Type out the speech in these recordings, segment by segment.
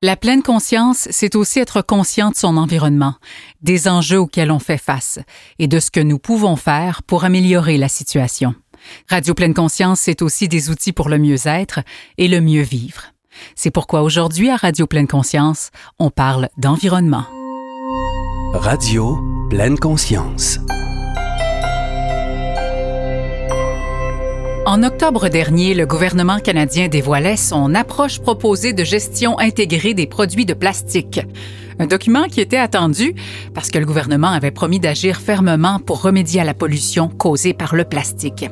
La pleine conscience, c'est aussi être conscient de son environnement, des enjeux auxquels on fait face et de ce que nous pouvons faire pour améliorer la situation. Radio Pleine Conscience, c'est aussi des outils pour le mieux-être et le mieux vivre. C'est pourquoi aujourd'hui à Radio Pleine Conscience, on parle d'environnement. Radio Pleine Conscience. En octobre dernier, le gouvernement canadien dévoilait son approche proposée de gestion intégrée des produits de plastique. Un document qui était attendu parce que le gouvernement avait promis d'agir fermement pour remédier à la pollution causée par le plastique.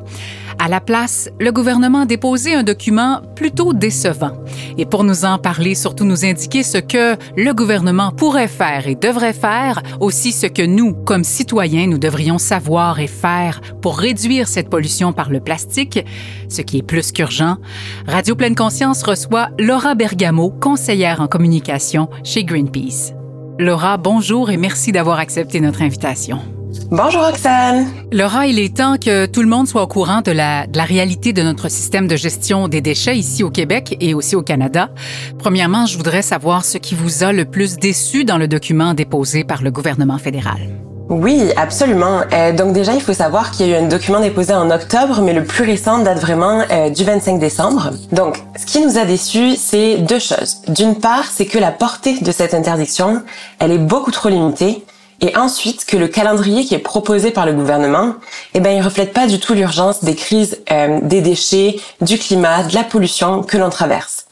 À la place, le gouvernement a déposé un document plutôt décevant. Et pour nous en parler, surtout nous indiquer ce que le gouvernement pourrait faire et devrait faire, aussi ce que nous, comme citoyens, nous devrions savoir et faire pour réduire cette pollution par le plastique, ce qui est plus qu'urgent, Radio Pleine Conscience reçoit Laura Bergamo, conseillère en communication chez Greenpeace. Laura, bonjour et merci d'avoir accepté notre invitation. Bonjour Roxane. Laura, il est temps que tout le monde soit au courant de la, de la, réalité de notre système de gestion des déchets ici au Québec et aussi au Canada. Premièrement, je voudrais savoir ce qui vous a le plus déçu dans le document déposé par le gouvernement fédéral. Oui, absolument. Euh, donc déjà, il faut savoir qu'il y a eu un document déposé en octobre, mais le plus récent date vraiment euh, du 25 décembre. Donc, ce qui nous a déçus, c'est deux choses. D'une part, c'est que la portée de cette interdiction, elle est beaucoup trop limitée. Et ensuite, que le calendrier qui est proposé par le gouvernement, eh ben, il reflète pas du tout l'urgence des crises euh, des déchets, du climat, de la pollution que l'on traverse.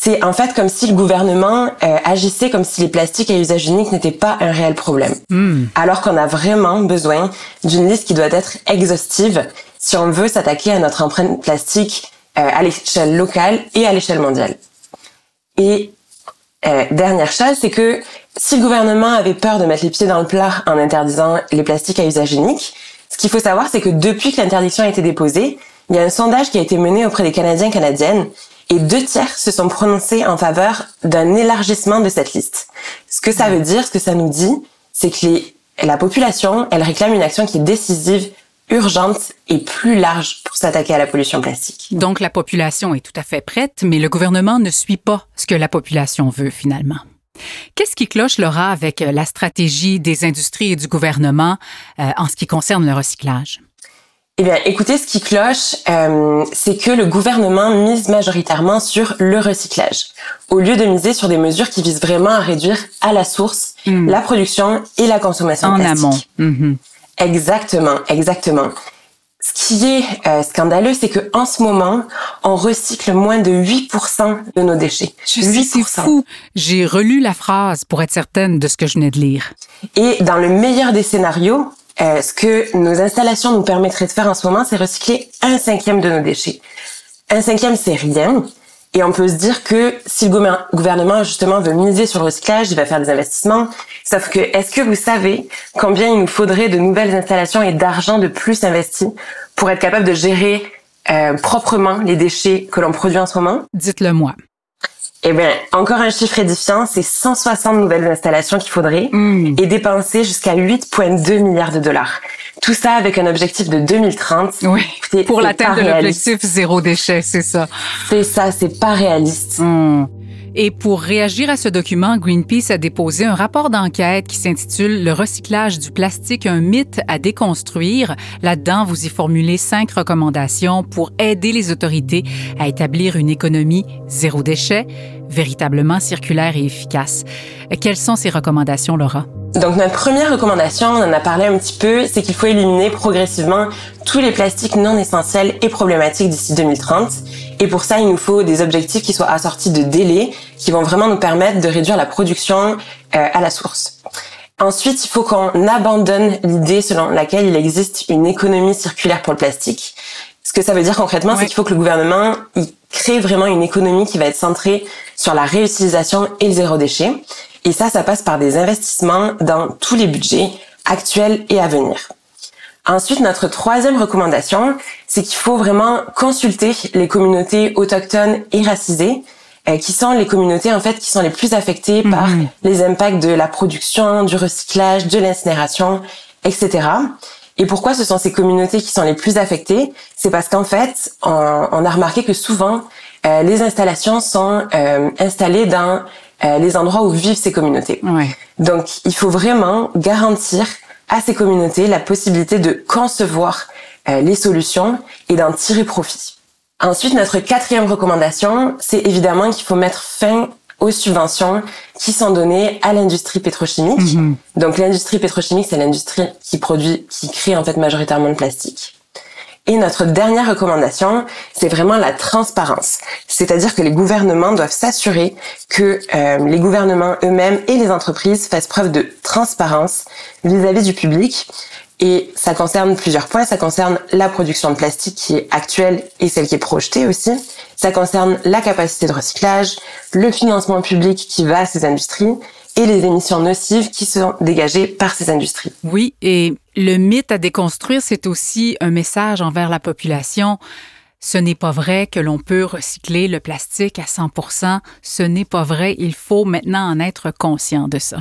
C'est en fait comme si le gouvernement euh, agissait comme si les plastiques à usage unique n'étaient pas un réel problème. Mm. Alors qu'on a vraiment besoin d'une liste qui doit être exhaustive si on veut s'attaquer à notre empreinte plastique euh, à l'échelle locale et à l'échelle mondiale. Et euh, dernière chose, c'est que si le gouvernement avait peur de mettre les pieds dans le plat en interdisant les plastiques à usage unique, ce qu'il faut savoir, c'est que depuis que l'interdiction a été déposée, il y a un sondage qui a été mené auprès des Canadiens et Canadiennes et deux tiers se sont prononcés en faveur d'un élargissement de cette liste. Ce que ça veut dire, ce que ça nous dit, c'est que la population, elle réclame une action qui est décisive, urgente et plus large pour s'attaquer à la pollution plastique. Donc la population est tout à fait prête, mais le gouvernement ne suit pas ce que la population veut finalement. Qu'est-ce qui cloche, Laura, avec la stratégie des industries et du gouvernement euh, en ce qui concerne le recyclage? Eh bien, écoutez, ce qui cloche, euh, c'est que le gouvernement mise majoritairement sur le recyclage, au lieu de miser sur des mesures qui visent vraiment à réduire à la source hmm. la production et la consommation en plastique. amont. Mhm. Exactement, exactement. Ce qui est euh, scandaleux, c'est que en ce moment, on recycle moins de 8% de nos déchets. Je sais, c'est fou. J'ai relu la phrase pour être certaine de ce que je venais de lire. Et dans le meilleur des scénarios, euh, ce que nos installations nous permettraient de faire en ce moment, c'est recycler un cinquième de nos déchets. Un cinquième, c'est rien. Et on peut se dire que si le gouvernement justement veut miser sur le recyclage, il va faire des investissements. Sauf que est-ce que vous savez combien il nous faudrait de nouvelles installations et d'argent de plus investi pour être capable de gérer euh, proprement les déchets que l'on produit en ce moment? Dites-le moi. Eh bien, encore un chiffre édifiant, c'est 160 nouvelles installations qu'il faudrait hmm. et dépenser jusqu'à 8,2 milliards de dollars. Tout ça avec un objectif de 2030. Oui, pour l'atteinte de l'objectif zéro déchet, c'est ça. C'est ça, c'est pas réaliste. Hmm. Et pour réagir à ce document, Greenpeace a déposé un rapport d'enquête qui s'intitule Le recyclage du plastique, un mythe à déconstruire. Là-dedans, vous y formulez cinq recommandations pour aider les autorités à établir une économie zéro déchet, véritablement circulaire et efficace. Quelles sont ces recommandations, Laura? Donc notre première recommandation, on en a parlé un petit peu, c'est qu'il faut éliminer progressivement tous les plastiques non essentiels et problématiques d'ici 2030. Et pour ça, il nous faut des objectifs qui soient assortis de délais, qui vont vraiment nous permettre de réduire la production euh, à la source. Ensuite, il faut qu'on abandonne l'idée selon laquelle il existe une économie circulaire pour le plastique. Ce que ça veut dire concrètement, c'est qu'il faut que le gouvernement il crée vraiment une économie qui va être centrée sur la réutilisation et le zéro déchet. Et ça, ça passe par des investissements dans tous les budgets actuels et à venir. Ensuite, notre troisième recommandation, c'est qu'il faut vraiment consulter les communautés autochtones et racisées, euh, qui sont les communautés en fait qui sont les plus affectées mhm. par les impacts de la production, du recyclage, de l'incinération, etc. Et pourquoi ce sont ces communautés qui sont les plus affectées? C'est parce qu'en fait, on, a remarqué que souvent, euh, les installations sont euh, installées dans euh, les endroits où vivent ces communautés. Donc, il faut vraiment garantir à ces communautés la possibilité de concevoir euh, les solutions et d'en tirer profit. Ensuite, notre quatrième recommandation, c'est évidemment qu'il faut mettre fin aux subventions qui sont données à l'industrie pétrochimique. Mhm. Donc l'industrie pétrochimique, c'est l'industrie qui produit, qui crée en fait majoritairement le plastique. Et notre dernière recommandation, c'est vraiment la transparence. C'est-à-dire que les gouvernements doivent s'assurer que euh, les gouvernements eux-mêmes et les entreprises fassent preuve de transparence vis-à-vis du public. Et ça concerne plusieurs points. Ça concerne la production de plastique qui est actuelle et celle qui est projetée aussi. Ça concerne la capacité de recyclage, le financement public qui va à ces industries et les émissions nocives qui sont dégagées par ces industries. Oui, et le mythe à déconstruire, c'est aussi un message envers la population. Ce n'est pas vrai que l'on peut recycler le plastique à 100 Ce n'est pas vrai. Il faut maintenant en être conscient de ça.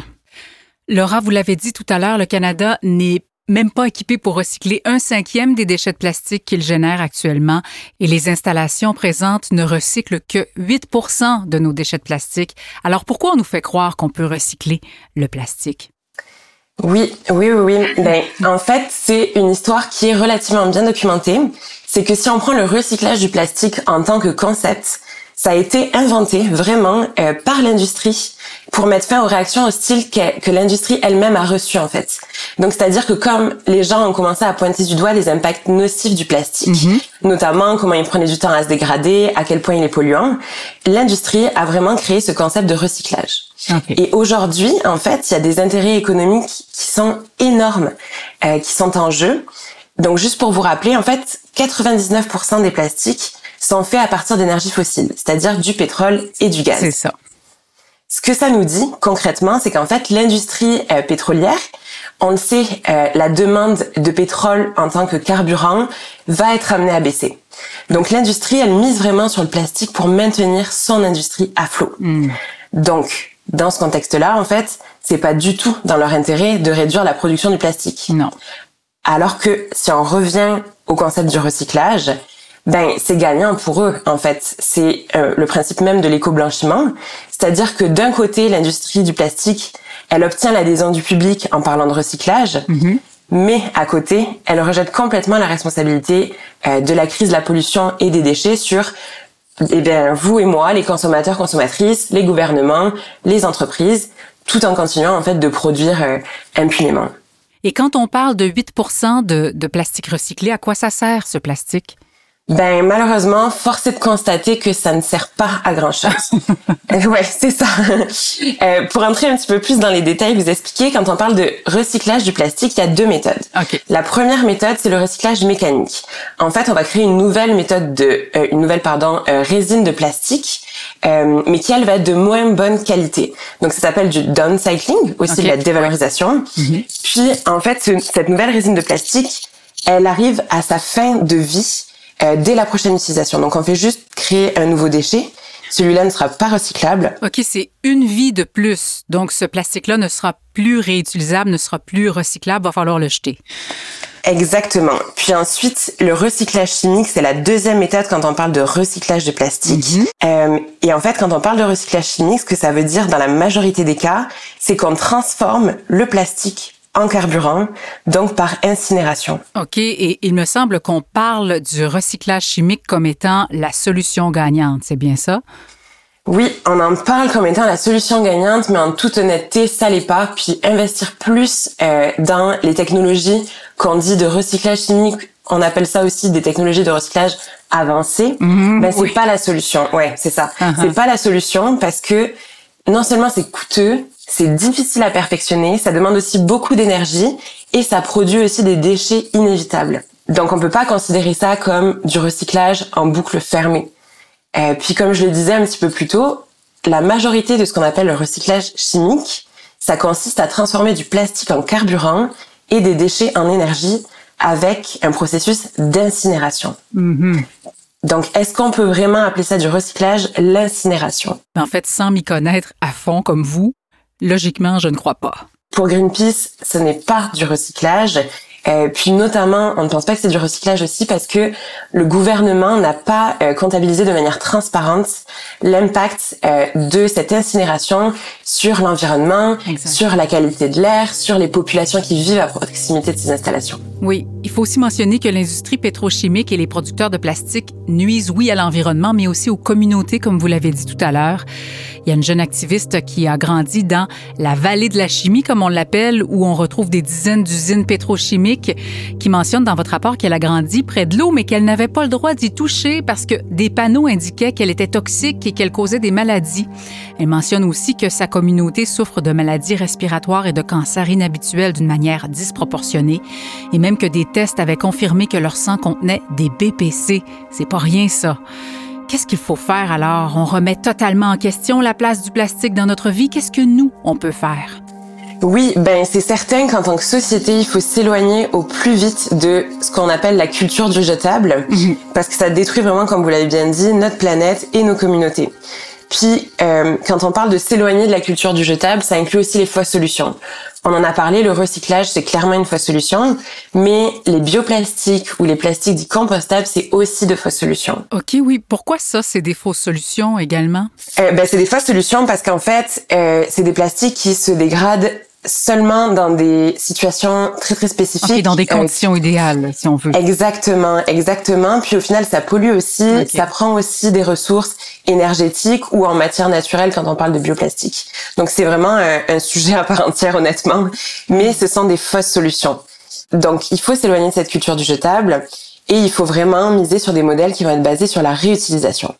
Laura, vous l'avez dit tout à l'heure, le Canada n'est même pas équipé pour recycler un cinquième des déchets de plastique qu'il génère actuellement et les installations présentes ne recyclent que 8 de nos déchets de plastique. Alors pourquoi on nous fait croire qu'on peut recycler le plastique? Oui, oui, oui, oui. Ben, en fait, c'est une histoire qui est relativement bien documentée. C'est que si on prend le recyclage du plastique en tant que concept, ça a été inventé vraiment euh, par l'industrie pour mettre fin aux réactions hostiles que, que l'industrie elle-même a reçues en fait. Donc c'est-à-dire que comme les gens ont commencé à pointer du doigt les impacts nocifs du plastique, mhm. notamment comment il prenait du temps à se dégrader, à quel point il est polluant, l'industrie a vraiment créé ce concept de recyclage. Et aujourd'hui, en fait, il y a des intérêts économiques qui sont énormes, euh, qui sont en jeu. Donc juste pour vous rappeler, en fait, 99% des plastiques sont faits à partir d'énergie fossile, c'est-à-dire du pétrole et du gaz. C'est ça. Ce que ça nous dit concrètement, c'est qu'en fait, l'industrie euh, pétrolière, on le sait, euh, la demande de pétrole en tant que carburant va être amenée à baisser. Donc l'industrie, elle mise vraiment sur le plastique pour maintenir son industrie à flot. Hmm. Donc, dans ce contexte-là, en fait, c'est pas du tout dans leur intérêt de réduire la production du plastique. Non. Alors que si on revient au concept du recyclage, ben c'est gagnant pour eux en fait. C'est euh, le principe même de l'éco-blanchiment, c'est-à-dire que d'un côté l'industrie du plastique, elle obtient l'adhésion du public en parlant de recyclage, mm-hmm. mais à côté, elle rejette complètement la responsabilité euh, de la crise de la pollution et des déchets sur eh bien vous et moi, les consommateurs, consommatrices, les gouvernements, les entreprises, tout en continuant en fait de produire euh, impunément. Et quand on parle de 8% de, de plastique recyclé, à quoi ça sert ce plastique? Ben malheureusement, force est de constater que ça ne sert pas à grand chose. Euh, ouais, c'est ça. Euh, pour entrer un petit peu plus dans les détails, vous expliquer quand on parle de recyclage du plastique, il y a deux méthodes. La première méthode, c'est le recyclage mécanique. En fait, on va créer une nouvelle méthode de, euh, une nouvelle pardon, euh, résine de plastique, mais qui elle va être de moins bonne qualité. Donc ça s'appelle du downcycling, aussi de la dévalorisation. Mhm. Puis en fait, cette nouvelle résine de plastique, elle arrive à sa fin de vie euh, dès la prochaine utilisation. Donc on fait juste créer un nouveau déchet. Celui-là ne sera pas recyclable. OK, c'est une vie de plus. Donc ce plastique-là ne sera plus réutilisable, ne sera plus recyclable, va falloir le jeter. Exactement. Puis ensuite, le recyclage chimique, c'est la deuxième méthode quand on parle de recyclage de plastique. Mhm. euh, et en fait, quand on parle de recyclage chimique, ce que ça veut dire dans la majorité des cas, c'est qu'on transforme le plastique en carburant, donc par incinération. OK, et il me semble qu'on parle du recyclage chimique comme étant la solution gagnante, c'est bien ça? Oui, on en parle comme étant la solution gagnante, mais en toute honnêteté, ça l'est pas. Puis investir plus euh, dans les technologies qu'on dit de recyclage chimique, on appelle ça aussi des technologies de recyclage avancées. Mhm, ben c'est pas la solution. Ouais, c'est ça. Uh-huh. C'est pas la solution parce que non seulement c'est coûteux, c'est difficile à perfectionner, ça demande aussi beaucoup d'énergie et ça produit aussi des déchets inévitables. Donc on peut pas considérer ça comme du recyclage en boucle fermée. Euh, puis comme je le disais un petit peu plus tôt, la majorité de ce qu'on appelle le recyclage chimique, ça consiste à transformer du plastique en carburant et des déchets en énergie avec un processus d'incinération. Mm-hmm. Donc, est-ce qu'on peut vraiment appeler ça du recyclage, l'incinération? En fait, sans m'y connaître à fond comme vous, Logiquement, je ne crois pas. Pour Greenpeace, ce n'est pas du recyclage. Euh, puis notamment, on ne pense pas que c'est du recyclage aussi parce que le gouvernement n'a pas euh, comptabilisé de manière transparente l'impact euh, de cette incinération sur l'environnement, sur la qualité de l'air, sur les populations qui vivent à proximité de ces installations. Oui, il faut aussi mentionner que l'industrie pétrochimique et les producteurs de plastique nuisent, oui, à l'environnement, mais aussi aux communautés, comme vous l'avez dit tout à l'heure. Il y a une jeune activiste qui a grandi dans la vallée de la chimie, comme on l'appelle, où on retrouve des dizaines d'usines pétrochimiques, qui mentionne dans votre rapport qu'elle a grandi près de l'eau, mais qu'elle n'avait pas le droit d'y toucher parce que des panneaux indiquaient qu'elle était toxique et qu'elle causait des maladies. Elle mentionne aussi que sa communauté souffre de maladies respiratoires et de cancers inhabituels d'une manière disproportionnée, et même que des tests avaient confirmé que leur sang contenait des BPC. C'est pas rien ça. Qu'est-ce qu'il faut faire alors? On remet totalement en question la place du plastique dans notre vie. Qu'est-ce que nous, on peut faire? Oui, ben c'est certain qu'en tant que société, il faut s'éloigner au plus vite de ce qu'on appelle la culture du jetable, mhm. parce que ça détruit vraiment, comme vous l'avez bien dit, notre planète et nos communautés. Puis, euh, quand on parle de s'éloigner de la culture du jetable, ça inclut aussi les fausses solutions. On en a parlé, le recyclage, c'est clairement une fausse solution, mais les bioplastiques ou les plastiques dits compostables, c'est aussi de fausses solutions. OK, oui. Pourquoi ça, c'est des fausses solutions également? Euh, ben, c'est des fausses solutions parce qu'en fait, euh, c'est des plastiques qui se dégradent seulement dans des situations très très spécifiques. Okay, dans des conditions idéales, si on veut. Exactement, exactement. Puis au final, ça pollue aussi, ça prend aussi des ressources énergétiques ou en matière naturelle quand on parle de bioplastique. Donc c'est vraiment un, un sujet à part entière, honnêtement. Mais ce sont des fausses solutions. Donc il faut s'éloigner de cette culture du jetable et il faut vraiment miser sur des modèles qui vont être basés sur la réutilisation.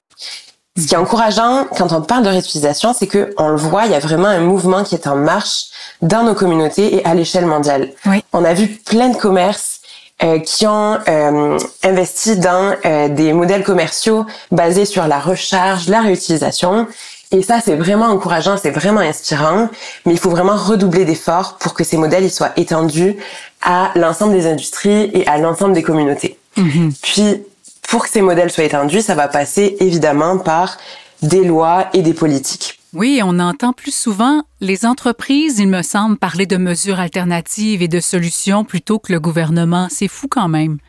Ce qui est encourageant quand on parle de réutilisation, c'est que on le voit, il y a vraiment un mouvement qui est en marche dans nos communautés et à l'échelle mondiale. On a vu plein de commerces euh, qui ont euh, investi dans euh, des modèles commerciaux basés sur la recharge, la réutilisation. Et ça, c'est vraiment encourageant, c'est vraiment inspirant, mais il faut vraiment redoubler d'efforts pour que ces modèles ils soient étendus à l'ensemble des industries et à l'ensemble des communautés. Mm-hmm. Puis, pour que ces modèles soient étendus, ça va passer évidemment par des lois et des politiques. Oui, on entend plus souvent les entreprises, il me semble, parler de mesures alternatives et de solutions plutôt que le gouvernement. C'est fou quand même.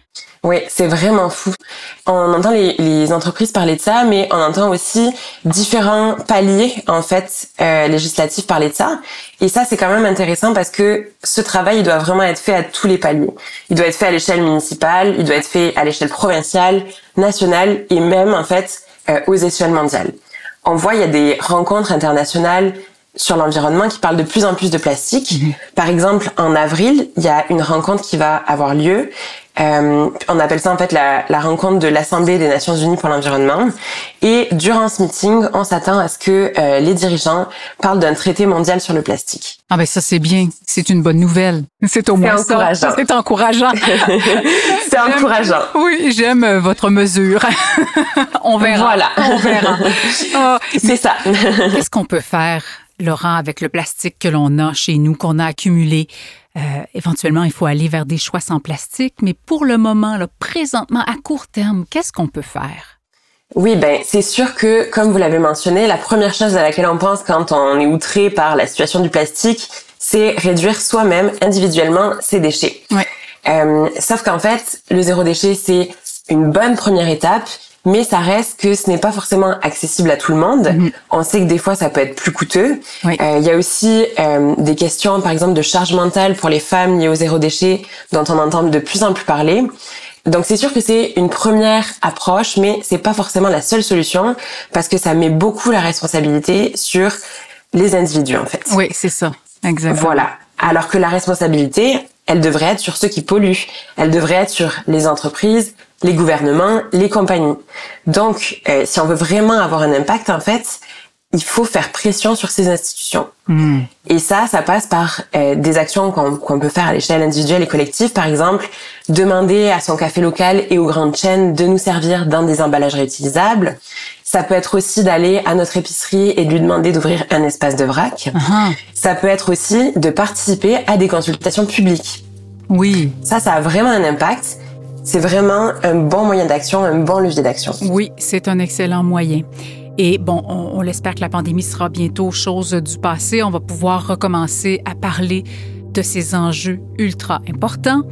Oui, c'est vraiment fou. On entend les, entreprises parler de ça, mais on entend aussi différents paliers en fait euh, législatifs parler de ça. Et ça, c'est quand même intéressant parce que ce travail, il doit vraiment être fait à tous les paliers. Il doit être fait à l'échelle municipale, il doit être fait à l'échelle provinciale, nationale et même en fait euh, aux échelles mondiales. On voit, il y a des rencontres internationales sur l'environnement qui parle de plus en plus de plastique. Par exemple, en avril, il y a une rencontre qui va avoir lieu. Euh, on appelle ça en fait la, la rencontre de l'Assemblée des Nations Unies pour l'environnement. Et durant ce meeting, on s'attend à ce que euh, les dirigeants parlent d'un traité mondial sur le plastique. Ah ben ça c'est bien, c'est une bonne nouvelle. C'est au moins encourageant. C'est encourageant. c'est encourageant. Oui, j'aime euh, votre mesure. on verra. Voilà. On verra. Oh, c'est ça. Qu'est-ce qu'on peut faire Laurent, avec le plastique que l'on a chez nous, qu'on a accumulé? Euh, éventuellement, il faut aller vers des choix sans plastique, mais pour le moment, là, présentement, à court terme, qu'est-ce qu'on peut faire? Oui, ben c'est sûr que, comme vous l'avez mentionné, la première chose à laquelle on pense quand on est outré par la situation du plastique, c'est réduire soi-même individuellement ses déchets. Ouais. Euh, sauf qu'en fait, le zéro déchet, c'est une bonne première étape, mais ça reste que ce n'est pas forcément accessible à tout le monde. Mhm. On sait que des fois ça peut être plus coûteux. Euh, il y a aussi euh, des questions, par exemple, de charge mentale pour les femmes liées au zéro déchet, dont on entend de plus en plus parler. Donc c'est sûr que c'est une première approche, mais c'est pas forcément la seule solution parce que ça met beaucoup la responsabilité sur les individus en fait. Oui, c'est ça, exactement. Voilà. Alors que la responsabilité, elle devrait être sur ceux qui polluent. Elle devrait être sur les entreprises, les gouvernements, les compagnies. Donc, euh, si on veut vraiment avoir un impact, en fait, il faut faire pression sur ces institutions. Hmm. Et ça, ça passe par euh, des actions qu'on peut faire à l'échelle individuelle et collective. Par exemple, demander à son café local et aux grandes chaînes de nous servir dans des emballages réutilisables. Ça peut être aussi d'aller à notre épicerie et de lui demander d'ouvrir un espace de vrac. Uh-huh. Ça peut être aussi de participer à des consultations publiques. Oui. Ça, ça a vraiment un impact c'est vraiment un bon moyen d'action, un bon levier d'action. Oui, c'est un excellent moyen. Et bon, on, l'espère que la pandémie sera bientôt chose du passé. On va pouvoir recommencer à parler de ces enjeux ultra importants.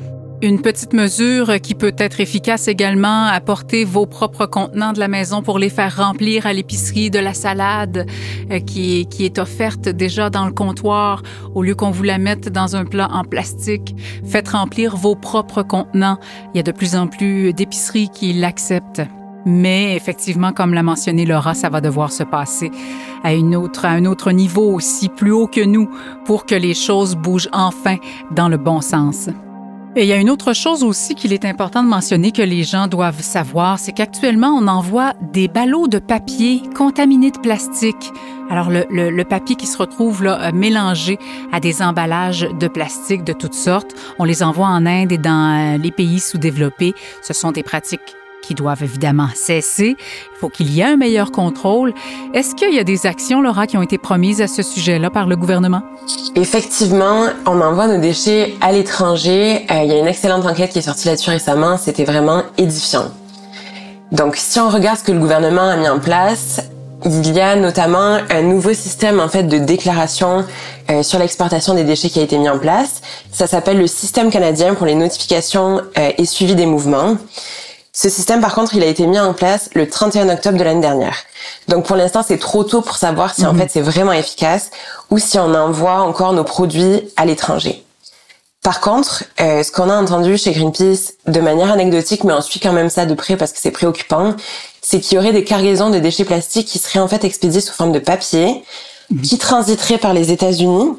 Une petite mesure qui peut être efficace également, apporter vos propres contenants de la maison pour les faire remplir à l'épicerie de la salade euh, qui, qui est offerte déjà dans le comptoir au lieu qu'on vous la mette dans un plat en plastique. Faites remplir vos propres contenants. Il y a de plus en plus d'épiceries qui l'acceptent. Mais effectivement, comme l'a mentionné Laura, ça va devoir se passer à, une autre, à un autre niveau aussi plus haut que nous pour que les choses bougent enfin dans le bon sens. Et il y a une autre chose aussi qu'il est important de mentionner que les gens doivent savoir, c'est qu'actuellement, on envoie des ballots de papier contaminés de plastique. Alors, le, papier qui se retrouve là, euh, mélangé à des emballages de plastique de toutes sortes, on les envoie en Inde et dans euh, les pays sous-développés. Ce sont des pratiques qui doivent évidemment cesser. Il faut qu'il y ait un meilleur contrôle. Est-ce qu'il y a des actions, Laura, qui ont été promises à ce sujet-là par le gouvernement? Effectivement, on envoie nos déchets à l'étranger. Euh, il y a une excellente enquête qui est sortie là-dessus récemment. C'était vraiment édifiant. Donc, si on regarde ce que le gouvernement a mis en place, il y a notamment un nouveau système en fait de déclaration euh, sur l'exportation des déchets qui a été mis en place. Ça s'appelle le système canadien pour les notifications euh, et suivi des mouvements. Ce système, par contre, il a été mis en place le 31 octobre de l'année dernière. Donc, pour l'instant, c'est trop tôt pour savoir si, en Mhm. fait, c'est vraiment efficace ou si on envoie encore nos produits à l'étranger. Par contre, euh, ce qu'on a entendu chez Greenpeace, de manière anecdotique, mais on suit quand même ça de près parce que c'est préoccupant, c'est qu'il y aurait des cargaisons de déchets plastiques qui seraient en fait expédiés sous forme de papier, qui transiteraient par les États-Unis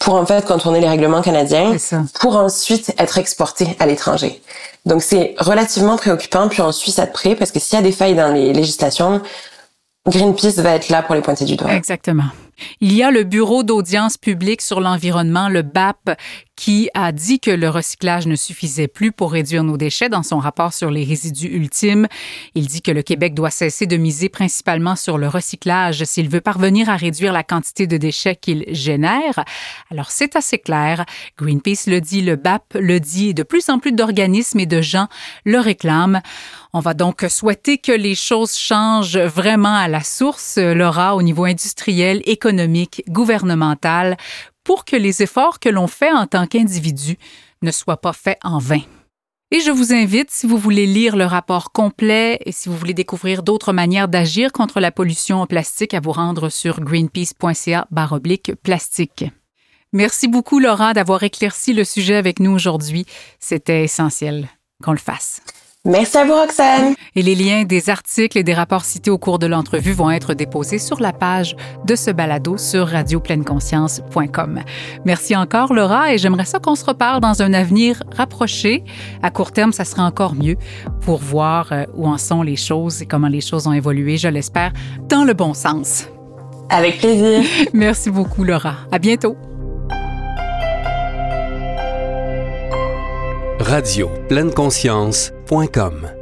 pour en fait contourner les règlements canadiens pour ensuite être exporté à l'étranger. Donc c'est relativement préoccupant, puis on suit ça de près parce que s'il y a des failles dans les législations, Greenpeace va être là pour les pointer du doigt. Exactement. Il y a le Bureau d'audience publique sur l'environnement, le BAP, qui a dit que le recyclage ne suffisait plus pour réduire nos déchets dans son rapport sur les résidus ultimes. Il dit que le Québec doit cesser de miser principalement sur le recyclage s'il veut parvenir à réduire la quantité de déchets qu'il génère. Alors c'est assez clair. Greenpeace le dit, le BAP le dit, et de plus en plus d'organismes et de gens le réclament. On va donc souhaiter que les choses changent vraiment à la source, Laura, au niveau industriel, économique, gouvernemental, pour que les efforts que l'on fait en tant qu'individu ne soient pas faits en vain. Et je vous invite, si vous voulez lire le rapport complet et si vous voulez découvrir d'autres manières d'agir contre la pollution au plastique, à vous rendre sur greenpeace.ca baroblique plastique. Merci beaucoup, Laura, d'avoir éclairci le sujet avec nous aujourd'hui. C'était essentiel qu'on le fasse. Merci à vous, Roxane. Et les liens des articles et des rapports cités au cours de l'entrevue vont être déposés sur la page de ce balado sur radiopleineconscience.com. Merci encore, Laura, et j'aimerais ça qu'on se reparle dans un avenir rapproché. À court terme, ça sera encore mieux pour voir euh, où en sont les choses et comment les choses ont évolué, je l'espère, dans le bon sens. Avec plaisir. Merci beaucoup, Laura. À bientôt. Radio pleine conscience.com